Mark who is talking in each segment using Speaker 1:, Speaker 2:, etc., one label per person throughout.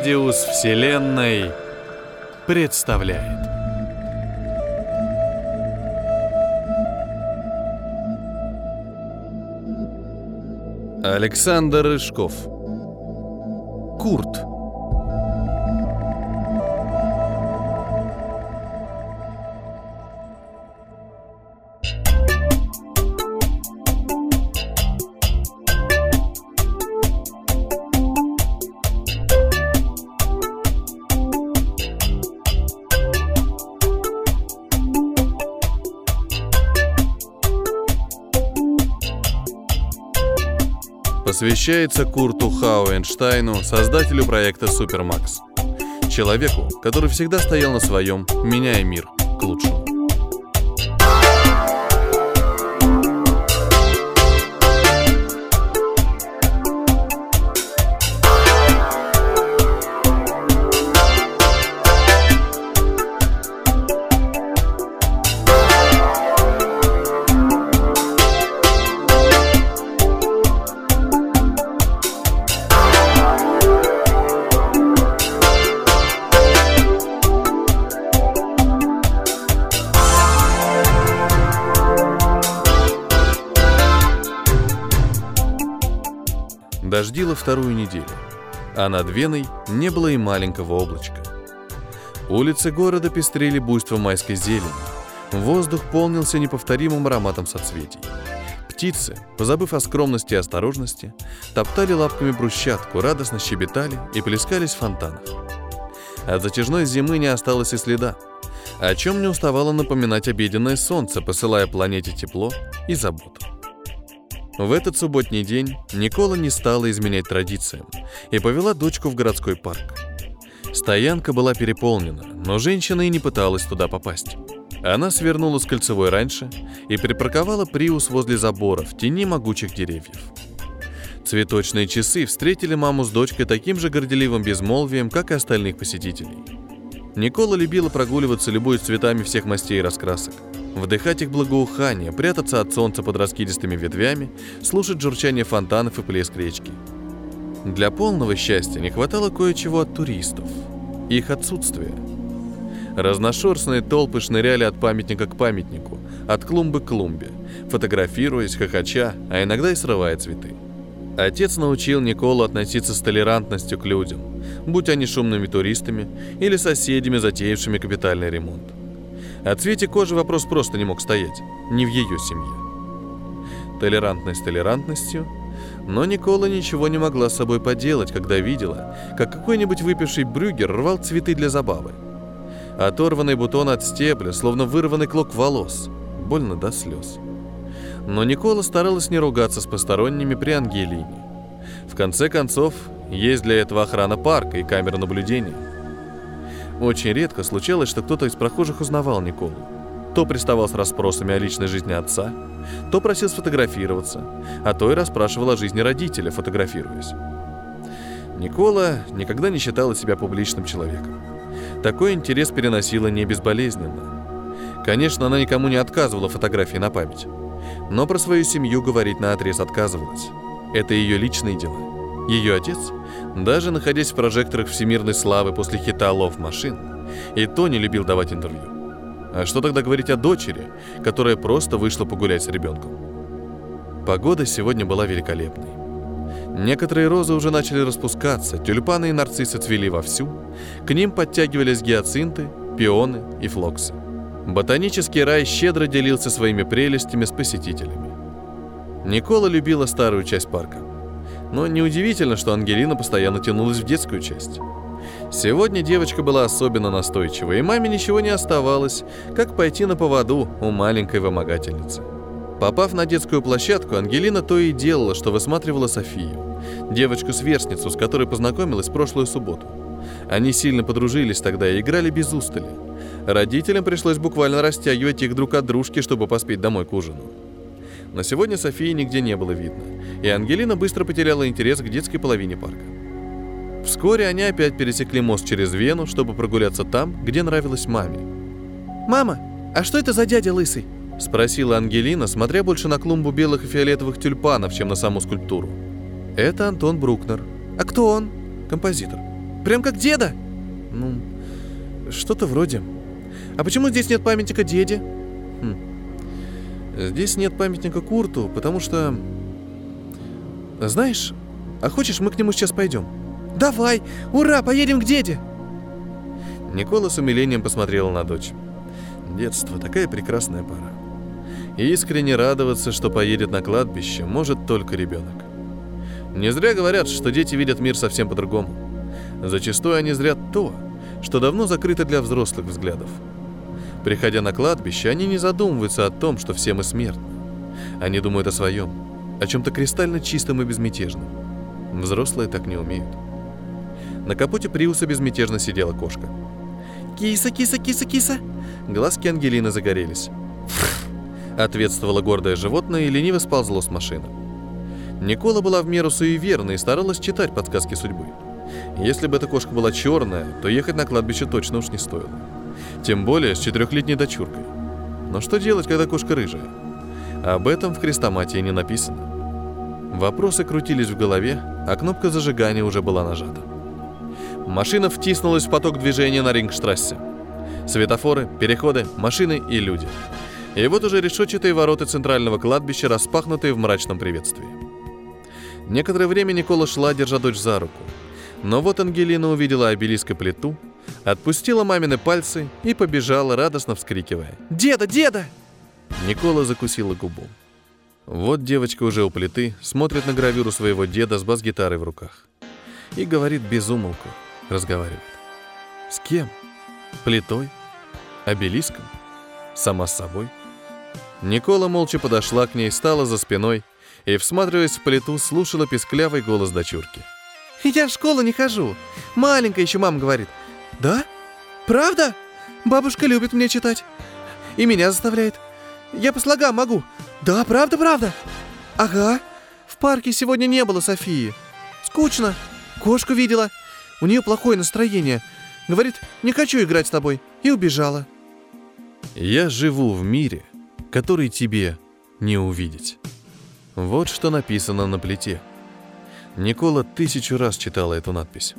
Speaker 1: Радиус Вселенной представляет. Александр Рыжков. Курт. Посвящается Курту Хауэнштайну, создателю проекта Супермакс. Человеку, который всегда стоял на своем, меняя мир к лучшему. Дождило вторую неделю, а над Веной не было и маленького облачка. Улицы города пестрели буйством майской зелени. Воздух полнился неповторимым ароматом соцветий. Птицы, позабыв о скромности и осторожности, топтали лапками брусчатку, радостно щебетали и плескались в фонтанах. От затяжной зимы не осталось и следа, о чем не уставало напоминать обеденное солнце, посылая планете тепло и заботу. В этот субботний день Никола не стала изменять традициям и повела дочку в городской парк. Стоянка была переполнена, но женщина и не пыталась туда попасть. Она свернула с кольцевой раньше и припарковала Приус возле забора в тени могучих деревьев. Цветочные часы встретили маму с дочкой таким же горделивым безмолвием, как и остальных посетителей. Никола любила прогуливаться любой цветами всех мастей и раскрасок – Вдыхать их благоухание, прятаться от солнца под раскидистыми ветвями, слушать журчание фонтанов и плеск речки. Для полного счастья не хватало кое-чего от туристов. Их отсутствие. Разношерстные толпы шныряли от памятника к памятнику, от клумбы к клумбе, фотографируясь, хохоча, а иногда и срывая цветы. Отец научил Николу относиться с толерантностью к людям, будь они шумными туристами или соседями, затеявшими капитальный ремонт. О цвете кожи вопрос просто не мог стоять. Не в ее семье. Толерантность толерантностью, но Никола ничего не могла с собой поделать, когда видела, как какой-нибудь выпивший брюгер рвал цветы для забавы. Оторванный бутон от стебля, словно вырванный клок волос. Больно до слез. Но Никола старалась не ругаться с посторонними при Ангелине. В конце концов, есть для этого охрана парка и камера наблюдения – очень редко случалось, что кто-то из прохожих узнавал Николу. То приставал с расспросами о личной жизни отца, то просил сфотографироваться, а то и расспрашивал о жизни родителя, фотографируясь. Никола никогда не считала себя публичным человеком. Такой интерес переносила не безболезненно. Конечно, она никому не отказывала фотографии на память, но про свою семью говорить на отрез отказывалась. Это ее личные дела. Ее отец, даже находясь в прожекторах всемирной славы после хита «Лов машин», и то не любил давать интервью. А что тогда говорить о дочери, которая просто вышла погулять с ребенком? Погода сегодня была великолепной. Некоторые розы уже начали распускаться, тюльпаны и нарциссы цвели вовсю, к ним подтягивались гиацинты, пионы и флоксы. Ботанический рай щедро делился своими прелестями с посетителями. Никола любила старую часть парка – но неудивительно, что Ангелина постоянно тянулась в детскую часть. Сегодня девочка была особенно настойчива, и маме ничего не оставалось, как пойти на поводу у маленькой вымогательницы. Попав на детскую площадку, Ангелина то и делала, что высматривала Софию, девочку-сверстницу, с которой познакомилась прошлую субботу. Они сильно подружились тогда и играли без устали. Родителям пришлось буквально растягивать их друг от дружки, чтобы поспеть домой к ужину. Но сегодня Софии нигде не было видно, и Ангелина быстро потеряла интерес к детской половине парка. Вскоре они опять пересекли мост через Вену, чтобы прогуляться там, где нравилось маме.
Speaker 2: «Мама, а что это за дядя лысый?»
Speaker 1: — спросила Ангелина, смотря больше на клумбу белых и фиолетовых тюльпанов, чем на саму скульптуру. «Это Антон Брукнер».
Speaker 2: «А кто он?»
Speaker 1: «Композитор».
Speaker 2: Прям как деда?
Speaker 1: Ну, что-то вроде.
Speaker 2: А почему здесь нет памятника деде?
Speaker 1: Здесь нет памятника Курту, потому что... Знаешь, а хочешь, мы к нему сейчас пойдем?
Speaker 2: Давай! Ура, поедем к деде!
Speaker 1: Никола с умилением посмотрела на дочь. Детство, такая прекрасная пора. И искренне радоваться, что поедет на кладбище, может только ребенок. Не зря говорят, что дети видят мир совсем по-другому. Зачастую они зрят то, что давно закрыто для взрослых взглядов. Приходя на кладбище, они не задумываются о том, что все мы смертны. Они думают о своем, о чем-то кристально чистом и безмятежном. Взрослые так не умеют. На капоте Приуса безмятежно сидела кошка.
Speaker 2: Киса, киса, киса, киса.
Speaker 1: Глазки Ангелины загорелись. Ответствовало гордое животное и лениво сползло с машины. Никола была в меру суеверна и старалась читать подсказки судьбы. Если бы эта кошка была черная, то ехать на кладбище точно уж не стоило. Тем более с четырехлетней дочуркой. Но что делать, когда кошка рыжая? Об этом в крестоматии не написано. Вопросы крутились в голове, а кнопка зажигания уже была нажата. Машина втиснулась в поток движения на Рингштрассе. Светофоры, переходы, машины и люди. И вот уже решетчатые ворота центрального кладбища, распахнутые в мрачном приветствии. Некоторое время Никола шла, держа дочь за руку. Но вот Ангелина увидела обелиск и плиту, отпустила мамины пальцы и побежала, радостно вскрикивая.
Speaker 2: «Деда, деда!»
Speaker 1: Никола закусила губу. Вот девочка уже у плиты, смотрит на гравюру своего деда с бас-гитарой в руках. И говорит без умолку, разговаривает. С кем? Плитой? Обелиском? Сама с собой? Никола молча подошла к ней, стала за спиной и, всматриваясь в плиту, слушала песклявый голос дочурки.
Speaker 2: «Я в школу не хожу. Маленькая еще мама говорит. Да? Правда? Бабушка любит мне читать. И меня заставляет. Я по слогам могу. Да, правда, правда. Ага. В парке сегодня не было Софии. Скучно. Кошку видела. У нее плохое настроение. Говорит, не хочу играть с тобой. И убежала.
Speaker 1: Я живу в мире, который тебе не увидеть. Вот что написано на плите. Никола тысячу раз читала эту надпись.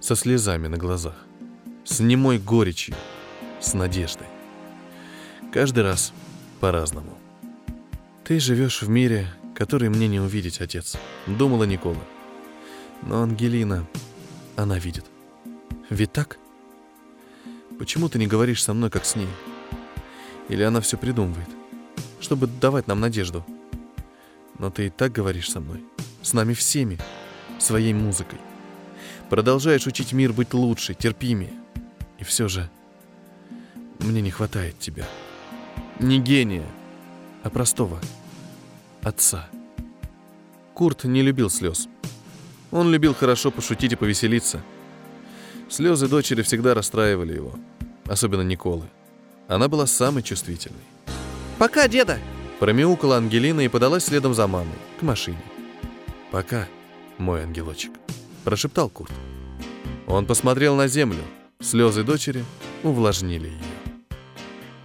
Speaker 1: Со слезами на глазах. С немой горечью. С надеждой. Каждый раз по-разному. «Ты живешь в мире, который мне не увидеть, отец», — думала Никола. Но Ангелина, она видит. Ведь так? Почему ты не говоришь со мной, как с ней? Или она все придумывает, чтобы давать нам надежду? Но ты и так говоришь со мной, с нами всеми, своей музыкой. Продолжаешь учить мир быть лучше, терпимее. И все же мне не хватает тебя. Не гения, а простого отца. Курт не любил слез. Он любил хорошо пошутить и повеселиться. Слезы дочери всегда расстраивали его, особенно Николы. Она была самой чувствительной.
Speaker 2: «Пока, деда!»
Speaker 1: Промяукала Ангелина и подалась следом за мамой, к машине. «Пока, мой ангелочек», — прошептал Курт. Он посмотрел на землю. Слезы дочери увлажнили ее.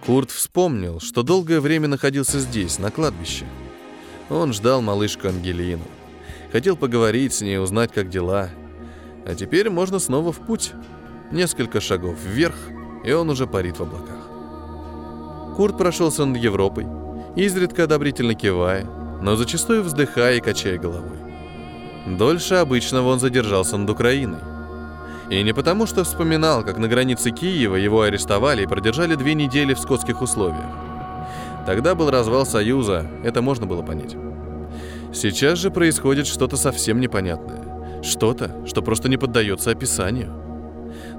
Speaker 1: Курт вспомнил, что долгое время находился здесь, на кладбище. Он ждал малышку Ангелину. Хотел поговорить с ней, узнать, как дела. А теперь можно снова в путь. Несколько шагов вверх, и он уже парит в облаках. Курт прошелся над Европой, изредка одобрительно кивая, но зачастую вздыхая и качая головой. Дольше обычного он задержался над Украиной. И не потому, что вспоминал, как на границе Киева его арестовали и продержали две недели в скотских условиях. Тогда был развал Союза, это можно было понять. Сейчас же происходит что-то совсем непонятное. Что-то, что просто не поддается описанию.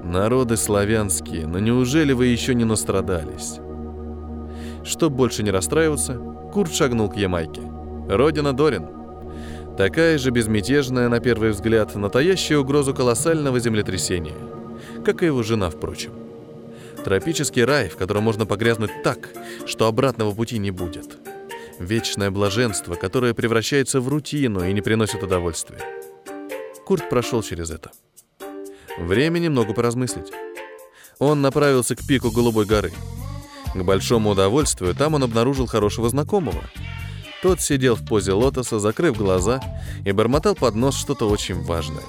Speaker 1: Народы славянские, но неужели вы еще не настрадались? Чтоб больше не расстраиваться, Курт шагнул к Ямайке. Родина Дорин. Такая же безмятежная, на первый взгляд, но таящая угрозу колоссального землетрясения. Как и его жена, впрочем. Тропический рай, в котором можно погрязнуть так, что обратного пути не будет. Вечное блаженство, которое превращается в рутину и не приносит удовольствия. Курт прошел через это. Время немного поразмыслить. Он направился к пику Голубой горы – к большому удовольствию там он обнаружил хорошего знакомого. Тот сидел в позе лотоса, закрыв глаза, и бормотал под нос что-то очень важное.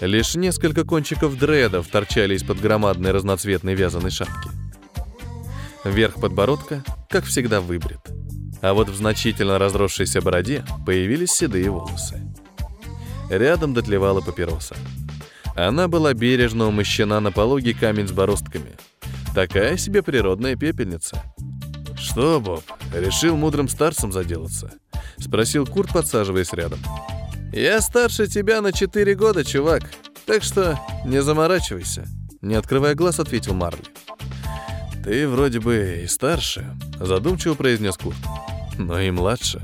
Speaker 1: Лишь несколько кончиков дредов торчали из-под громадной разноцветной вязаной шапки. Верх подбородка, как всегда, выбрит. А вот в значительно разросшейся бороде появились седые волосы. Рядом дотлевала папироса. Она была бережно умощена на пологий камень с бороздками. Такая себе природная пепельница. «Что, Боб, решил мудрым старцем заделаться?» — спросил Курт, подсаживаясь рядом. «Я старше тебя на четыре года, чувак, так что не заморачивайся», — не открывая глаз, ответил Марли. «Ты вроде бы и старше», — задумчиво произнес Курт. «Но и младше».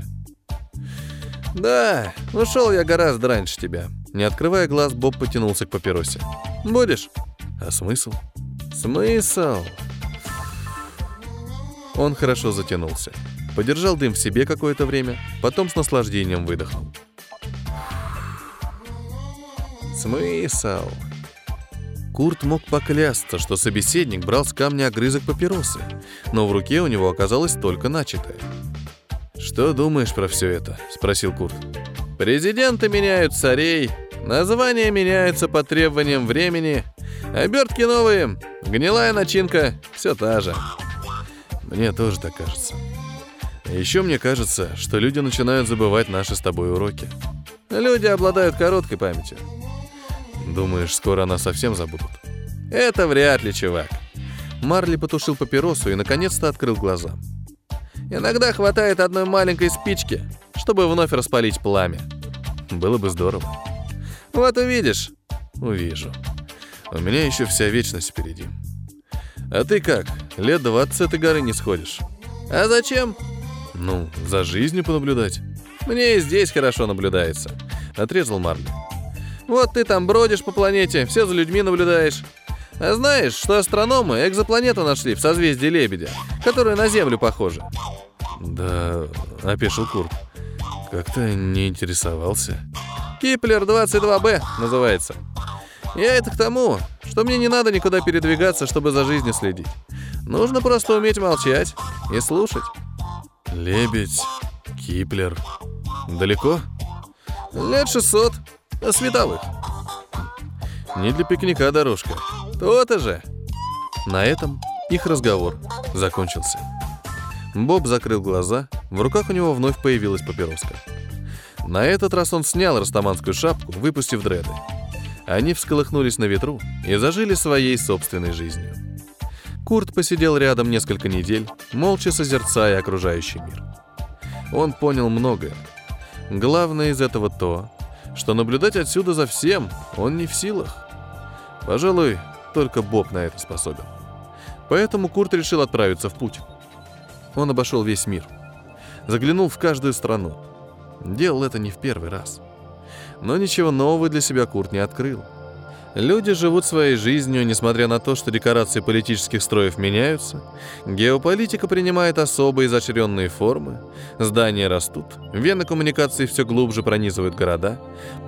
Speaker 1: «Да, ушел я гораздо раньше тебя». Не открывая глаз, Боб потянулся к папиросе. «Будешь?» «А смысл?» «Смысл?» Он хорошо затянулся. Подержал дым в себе какое-то время, потом с наслаждением выдохнул. «Смысл?» Курт мог поклясться, что собеседник брал с камня огрызок папиросы, но в руке у него оказалось только начатое. «Что думаешь про все это?» — спросил Курт. «Президенты меняют царей, названия меняются по требованиям времени, обертки новые, гнилая начинка, все та же». Мне тоже так кажется. Еще мне кажется, что люди начинают забывать наши с тобой уроки. Люди обладают короткой памятью. Думаешь, скоро она совсем забудут? Это вряд ли, чувак. Марли потушил папиросу и наконец-то открыл глаза. Иногда хватает одной маленькой спички, чтобы вновь распалить пламя. Было бы здорово. Вот увидишь. Увижу. У меня еще вся вечность впереди. А ты как? Лет 20 с этой горы не сходишь. А зачем? Ну, за жизнью понаблюдать. Мне и здесь хорошо наблюдается. Отрезал Марли. Вот ты там бродишь по планете, все за людьми наблюдаешь. А знаешь, что астрономы экзопланету нашли в созвездии Лебедя, которая на Землю похожа? Да, опешил Курт. Как-то не интересовался. Киплер 22Б называется. Я это к тому, что мне не надо никуда передвигаться, чтобы за жизнью следить. Нужно просто уметь молчать и слушать. Лебедь, Киплер. Далеко? Лет 600. Световых. Не для пикника дорожка. То-то же. На этом их разговор закончился. Боб закрыл глаза, в руках у него вновь появилась папироска. На этот раз он снял растаманскую шапку, выпустив дреды. Они всколыхнулись на ветру и зажили своей собственной жизнью. Курт посидел рядом несколько недель, молча созерцая окружающий мир. Он понял многое. Главное из этого то, что наблюдать отсюда за всем он не в силах. Пожалуй, только Боб на это способен. Поэтому Курт решил отправиться в путь. Он обошел весь мир. Заглянул в каждую страну. Делал это не в первый раз. Но ничего нового для себя Курт не открыл. Люди живут своей жизнью, несмотря на то, что декорации политических строев меняются, геополитика принимает особо изощренные формы, здания растут, вены коммуникаций все глубже пронизывают города,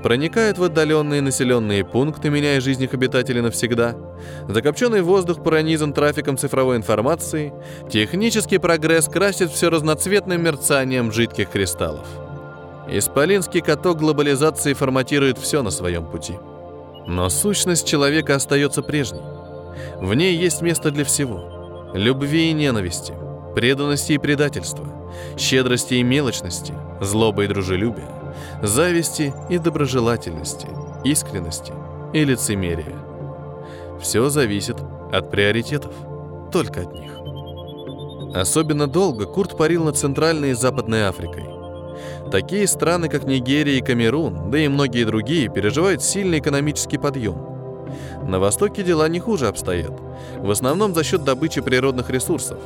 Speaker 1: проникают в отдаленные населенные пункты, меняя жизнь их обитателей навсегда, закопченный воздух пронизан трафиком цифровой информации, технический прогресс красит все разноцветным мерцанием жидких кристаллов. Исполинский каток глобализации форматирует все на своем пути – но сущность человека остается прежней. В ней есть место для всего. Любви и ненависти, преданности и предательства, щедрости и мелочности, злобы и дружелюбия, зависти и доброжелательности, искренности и лицемерия. Все зависит от приоритетов, только от них. Особенно долго Курт парил над Центральной и Западной Африкой – Такие страны, как Нигерия и Камерун, да и многие другие, переживают сильный экономический подъем. На Востоке дела не хуже обстоят, в основном за счет добычи природных ресурсов.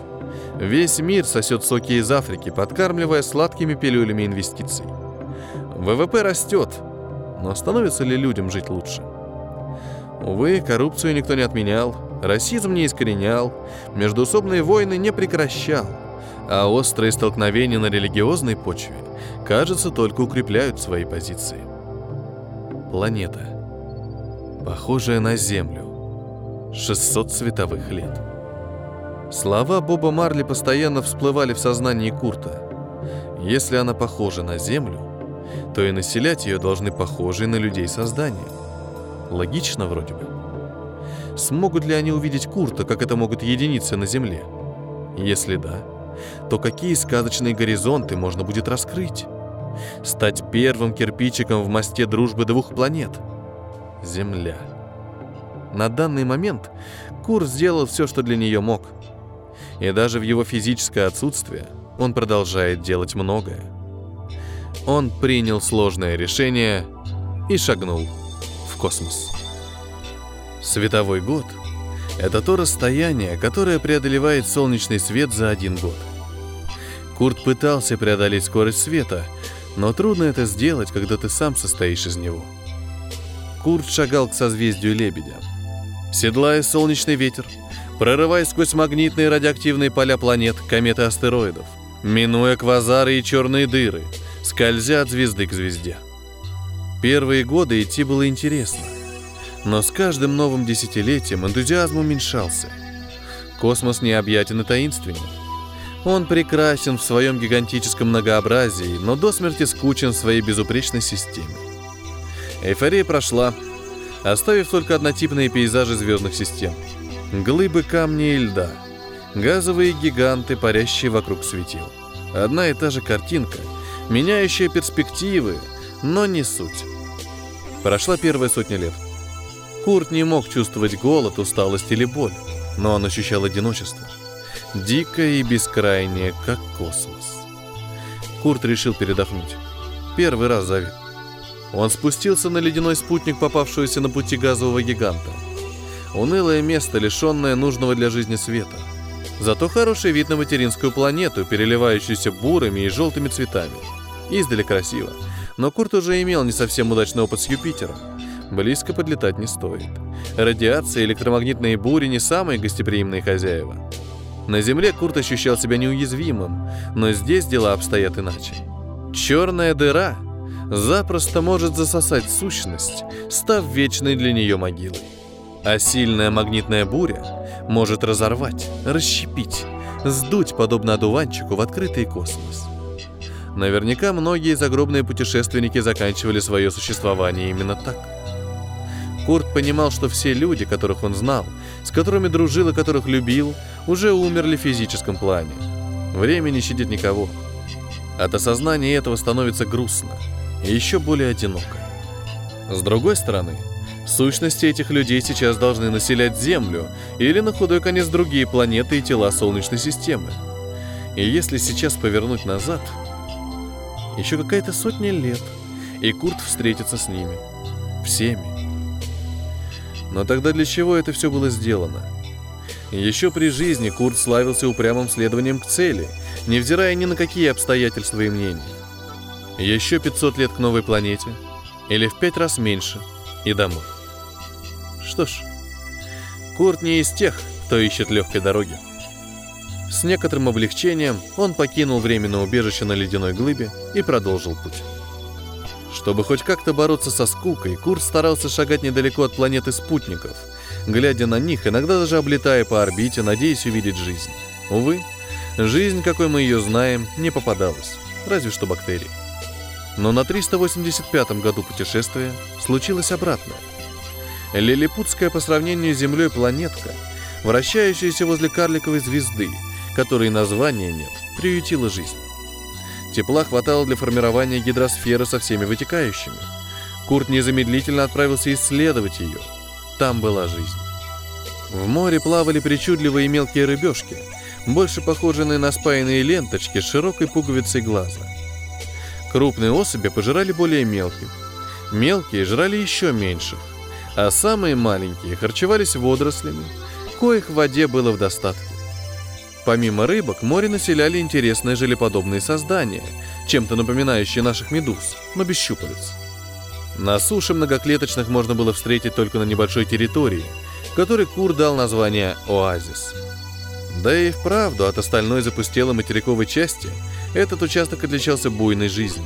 Speaker 1: Весь мир сосет соки из Африки, подкармливая сладкими пилюлями инвестиций. ВВП растет, но становится ли людям жить лучше? Увы, коррупцию никто не отменял, расизм не искоренял, междуусобные войны не прекращал – а острые столкновения на религиозной почве, кажется, только укрепляют свои позиции. Планета. Похожая на Землю. 600 световых лет. Слова Боба Марли постоянно всплывали в сознании Курта. Если она похожа на Землю, то и населять ее должны похожие на людей создания. Логично вроде бы. Смогут ли они увидеть Курта, как это могут единицы на Земле? Если да, то какие сказочные горизонты можно будет раскрыть? Стать первым кирпичиком в мосте дружбы двух планет? Земля. На данный момент Кур сделал все, что для нее мог. И даже в его физическое отсутствие он продолжает делать многое. Он принял сложное решение и шагнул в космос. Световой год — это то расстояние, которое преодолевает солнечный свет за один год. Курт пытался преодолеть скорость света, но трудно это сделать, когда ты сам состоишь из него. Курт шагал к созвездию Лебедя. Седлая солнечный ветер, прорываясь сквозь магнитные радиоактивные поля планет, кометы астероидов, минуя квазары и черные дыры, скользя от звезды к звезде. Первые годы идти было интересно, но с каждым новым десятилетием энтузиазм уменьшался. Космос необъятен и таинственен. Он прекрасен в своем гигантическом многообразии, но до смерти скучен в своей безупречной системе. Эйфория прошла, оставив только однотипные пейзажи звездных систем. Глыбы камня и льда, газовые гиганты, парящие вокруг светил. Одна и та же картинка, меняющая перспективы, но не суть. Прошла первая сотня лет. Курт не мог чувствовать голод, усталость или боль, но он ощущал одиночество – дикое и бескрайнее, как космос. Курт решил передохнуть. Первый раз за. Он спустился на ледяной спутник, попавшегося на пути газового гиганта. Унылое место, лишенное нужного для жизни света. Зато хороший вид на материнскую планету, переливающуюся бурыми и желтыми цветами. Издали красиво. Но Курт уже имел не совсем удачный опыт с Юпитером. Близко подлетать не стоит. Радиация и электромагнитные бури не самые гостеприимные хозяева. На Земле Курт ощущал себя неуязвимым, но здесь дела обстоят иначе. Черная дыра запросто может засосать сущность, став вечной для нее могилой. А сильная магнитная буря может разорвать, расщепить, сдуть, подобно одуванчику, в открытый космос. Наверняка многие загробные путешественники заканчивали свое существование именно так. Курт понимал, что все люди, которых он знал, с которыми дружил и которых любил, уже умерли в физическом плане. Время не щадит никого. От осознания этого становится грустно и еще более одиноко. С другой стороны, сущности этих людей сейчас должны населять Землю или на худой конец другие планеты и тела Солнечной системы. И если сейчас повернуть назад, еще какая-то сотня лет, и Курт встретится с ними. Всеми. Но тогда для чего это все было сделано? Еще при жизни Курт славился упрямым следованием к цели, невзирая ни на какие обстоятельства и мнения. Еще 500 лет к новой планете, или в пять раз меньше, и домой. Что ж, Курт не из тех, кто ищет легкой дороги. С некоторым облегчением он покинул временное убежище на ледяной глыбе и продолжил путь. Чтобы хоть как-то бороться со скукой, Курт старался шагать недалеко от планеты спутников, глядя на них, иногда даже облетая по орбите, надеясь увидеть жизнь. Увы, жизнь, какой мы ее знаем, не попадалась, разве что бактерии. Но на 385-м году путешествия случилось обратное. Лилипутская по сравнению с Землей планетка, вращающаяся возле карликовой звезды, которой названия нет, приютила жизнь. Тепла хватало для формирования гидросферы со всеми вытекающими. Курт незамедлительно отправился исследовать ее. Там была жизнь. В море плавали причудливые мелкие рыбешки, больше похожие на спаянные ленточки с широкой пуговицей глаза. Крупные особи пожирали более мелких. Мелкие жрали еще меньших, а самые маленькие харчевались водорослями, коих в воде было в достатке. Помимо рыбок, море населяли интересные желеподобные создания, чем-то напоминающие наших медуз, но без щупалец. На суше многоклеточных можно было встретить только на небольшой территории, которой Кур дал название «Оазис». Да и вправду от остальной запустелой материковой части этот участок отличался буйной жизнью.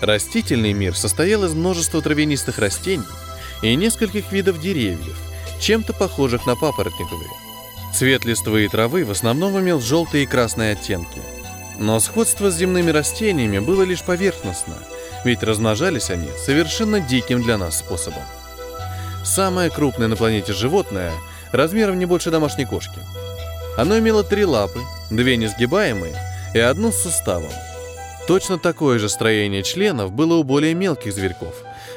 Speaker 1: Растительный мир состоял из множества травянистых растений и нескольких видов деревьев, чем-то похожих на папоротниковые – Цвет листвы и травы в основном имел желтые и красные оттенки. Но сходство с земными растениями было лишь поверхностно, ведь размножались они совершенно диким для нас способом. Самое крупное на планете животное, размером не больше домашней кошки. Оно имело три лапы, две несгибаемые и одну с суставом. Точно такое же строение членов было у более мелких зверьков,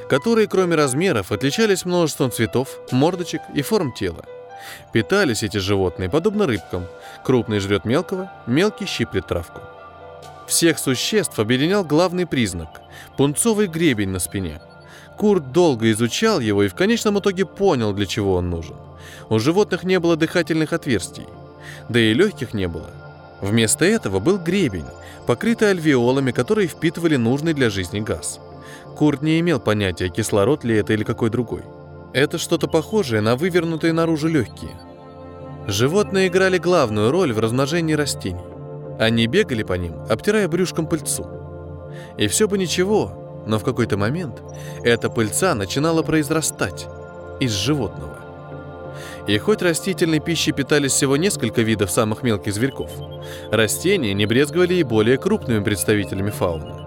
Speaker 1: которые, кроме размеров, отличались множеством цветов, мордочек и форм тела. Питались эти животные подобно рыбкам. Крупный жрет мелкого, мелкий щиплет травку. Всех существ объединял главный признак – пунцовый гребень на спине. Курт долго изучал его и в конечном итоге понял, для чего он нужен. У животных не было дыхательных отверстий, да и легких не было. Вместо этого был гребень, покрытый альвеолами, которые впитывали нужный для жизни газ. Курт не имел понятия, кислород ли это или какой другой. Это что-то похожее на вывернутые наружу легкие. Животные играли главную роль в размножении растений. Они бегали по ним, обтирая брюшком пыльцу. И все бы ничего, но в какой-то момент эта пыльца начинала произрастать из животного. И хоть растительной пищей питались всего несколько видов самых мелких зверьков, растения не брезговали и более крупными представителями фауны.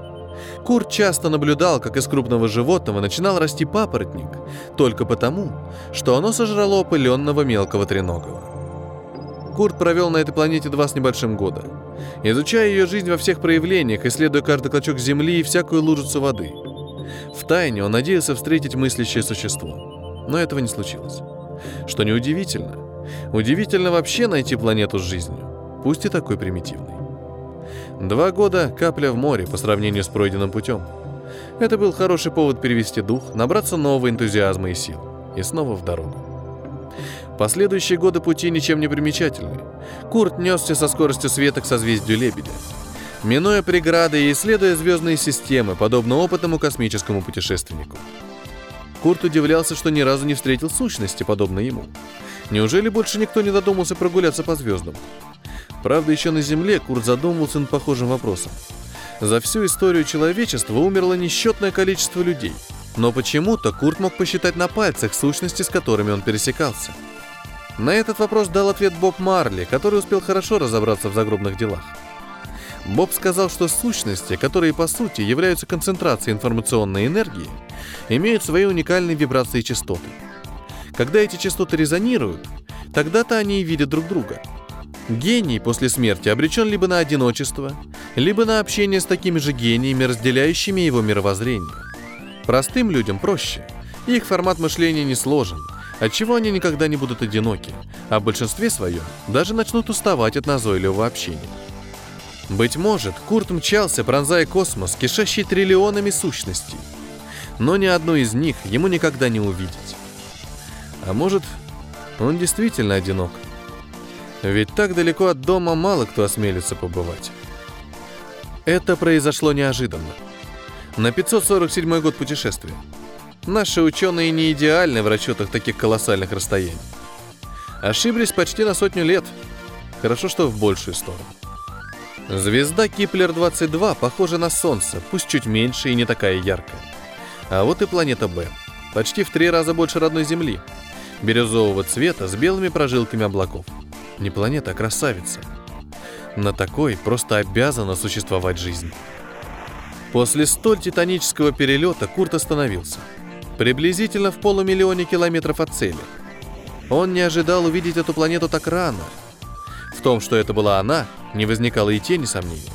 Speaker 1: Курт часто наблюдал, как из крупного животного начинал расти папоротник, только потому, что оно сожрало опыленного мелкого треногого. Курт провел на этой планете два с небольшим года, изучая ее жизнь во всех проявлениях, исследуя каждый клочок земли и всякую лужицу воды. В тайне он надеялся встретить мыслящее существо, но этого не случилось. Что неудивительно. Удивительно вообще найти планету с жизнью, пусть и такой примитивной. Два года — капля в море по сравнению с пройденным путем. Это был хороший повод перевести дух, набраться нового энтузиазма и сил. И снова в дорогу. Последующие годы пути ничем не примечательны. Курт несся со скоростью света к созвездию Лебедя. Минуя преграды и исследуя звездные системы, подобно опытному космическому путешественнику. Курт удивлялся, что ни разу не встретил сущности, подобно ему. Неужели больше никто не додумался прогуляться по звездам? Правда, еще на Земле Курт задумывался над похожим вопросом. За всю историю человечества умерло несчетное количество людей. Но почему-то Курт мог посчитать на пальцах сущности, с которыми он пересекался. На этот вопрос дал ответ Боб Марли, который успел хорошо разобраться в загробных делах. Боб сказал, что сущности, которые по сути являются концентрацией информационной энергии, имеют свои уникальные вибрации и частоты. Когда эти частоты резонируют, тогда-то они и видят друг друга – Гений после смерти обречен либо на одиночество, либо на общение с такими же гениями, разделяющими его мировоззрение. Простым людям проще. Их формат мышления не сложен, отчего они никогда не будут одиноки, а в большинстве своем даже начнут уставать от назойливого общения. Быть может, Курт мчался, пронзая космос, кишащий триллионами сущностей. Но ни одну из них ему никогда не увидеть. А может, он действительно одинок. Ведь так далеко от дома мало кто осмелится побывать. Это произошло неожиданно. На 547 год путешествия. Наши ученые не идеальны в расчетах таких колоссальных расстояний. Ошиблись почти на сотню лет. Хорошо, что в большую сторону. Звезда Киплер-22 похожа на Солнце, пусть чуть меньше и не такая яркая. А вот и планета Б. Почти в три раза больше родной Земли. Бирюзового цвета с белыми прожилками облаков. Не планета, а красавица. На такой просто обязана существовать жизнь. После столь титанического перелета Курт остановился. Приблизительно в полумиллионе километров от цели. Он не ожидал увидеть эту планету так рано. В том, что это была она, не возникало и тени сомнений.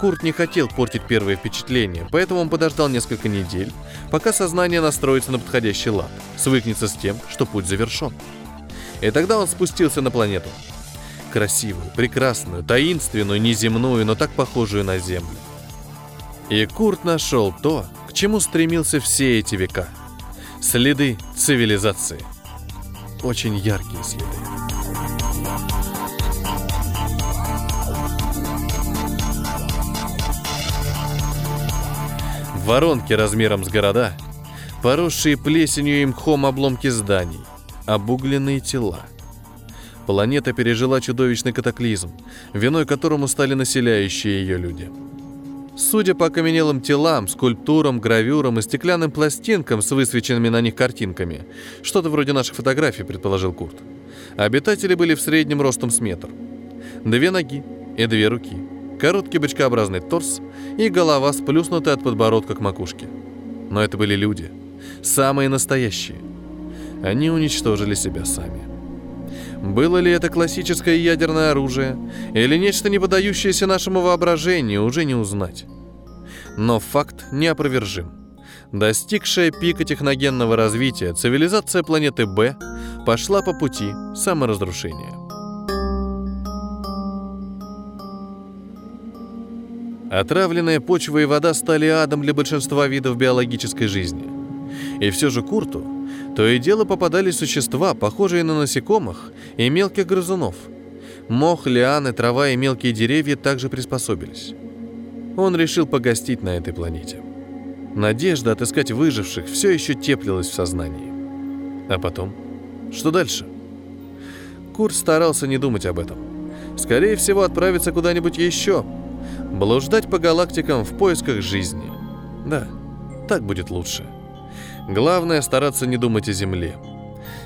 Speaker 1: Курт не хотел портить первое впечатление, поэтому он подождал несколько недель, пока сознание настроится на подходящий лад, свыкнется с тем, что путь завершен. И тогда он спустился на планету. Красивую, прекрасную, таинственную, неземную, но так похожую на Землю. И Курт нашел то, к чему стремился все эти века. Следы цивилизации. Очень яркие следы. Воронки размером с города, поросшие плесенью и мхом обломки зданий, обугленные тела. Планета пережила чудовищный катаклизм, виной которому стали населяющие ее люди. Судя по окаменелым телам, скульптурам, гравюрам и стеклянным пластинкам с высвеченными на них картинками, что-то вроде наших фотографий, предположил Курт, обитатели были в среднем ростом с метр. Две ноги и две руки, короткий бочкообразный торс и голова сплюснутая от подбородка к макушке. Но это были люди, самые настоящие – они уничтожили себя сами. Было ли это классическое ядерное оружие или нечто не подающееся нашему воображению, уже не узнать. Но факт неопровержим. Достигшая пика техногенного развития, цивилизация планеты Б пошла по пути саморазрушения. Отравленная почва и вода стали адом для большинства видов биологической жизни. И все же Курту то и дело попадались существа, похожие на насекомых и мелких грызунов. Мох, лианы, трава и мелкие деревья также приспособились. Он решил погостить на этой планете. Надежда отыскать выживших все еще теплилась в сознании. А потом? Что дальше? Курт старался не думать об этом. Скорее всего, отправиться куда-нибудь еще. Блуждать по галактикам в поисках жизни. Да, так будет лучше. Главное стараться не думать о Земле.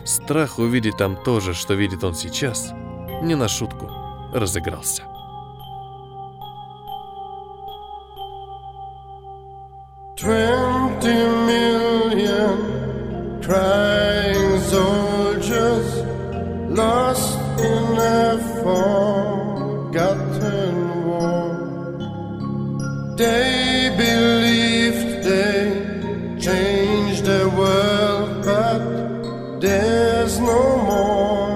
Speaker 1: Страх увидеть там то же, что видит он сейчас, не на шутку разыгрался.
Speaker 3: Twenty million crying soldiers lost in a forgotten war. They believed there's no more.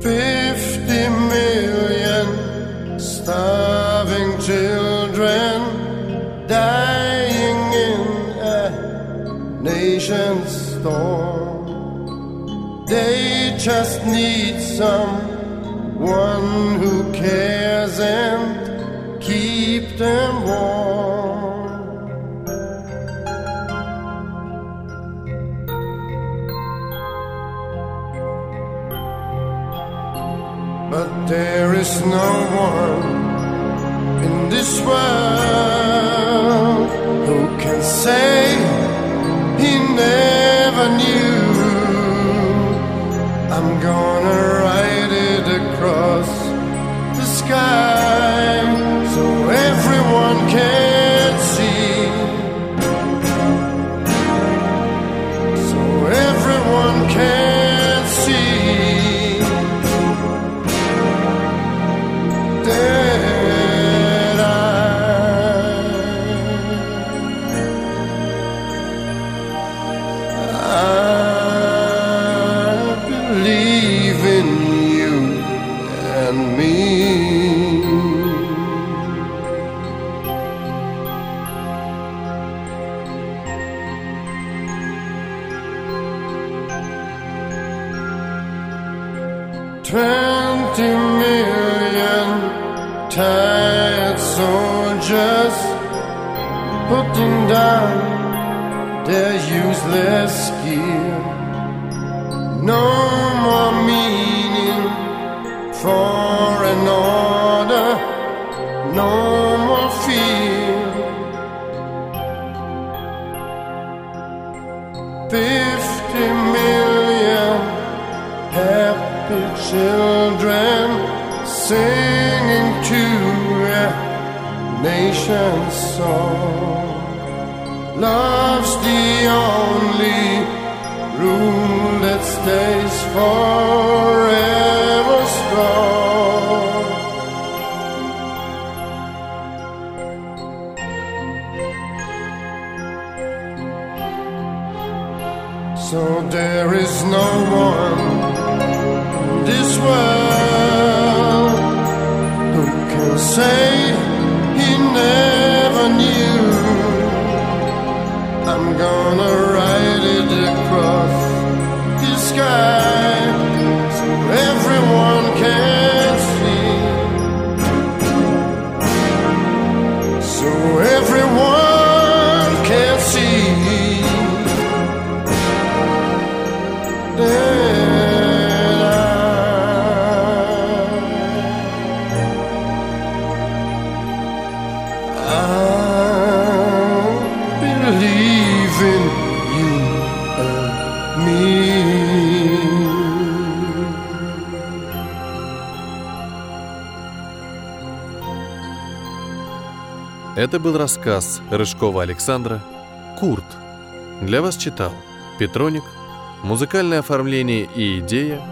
Speaker 3: Fifty million starving children dying in a nation's storm. They just need someone world who can say he never knew. I'm gonna write it across the sky so everyone can nation's song. Love's the only rule that stays forever strong. So there is no one in this world who can say gonna
Speaker 1: Это был рассказ Рыжкова Александра Курт. Для вас читал Петроник. Музыкальное оформление и идея.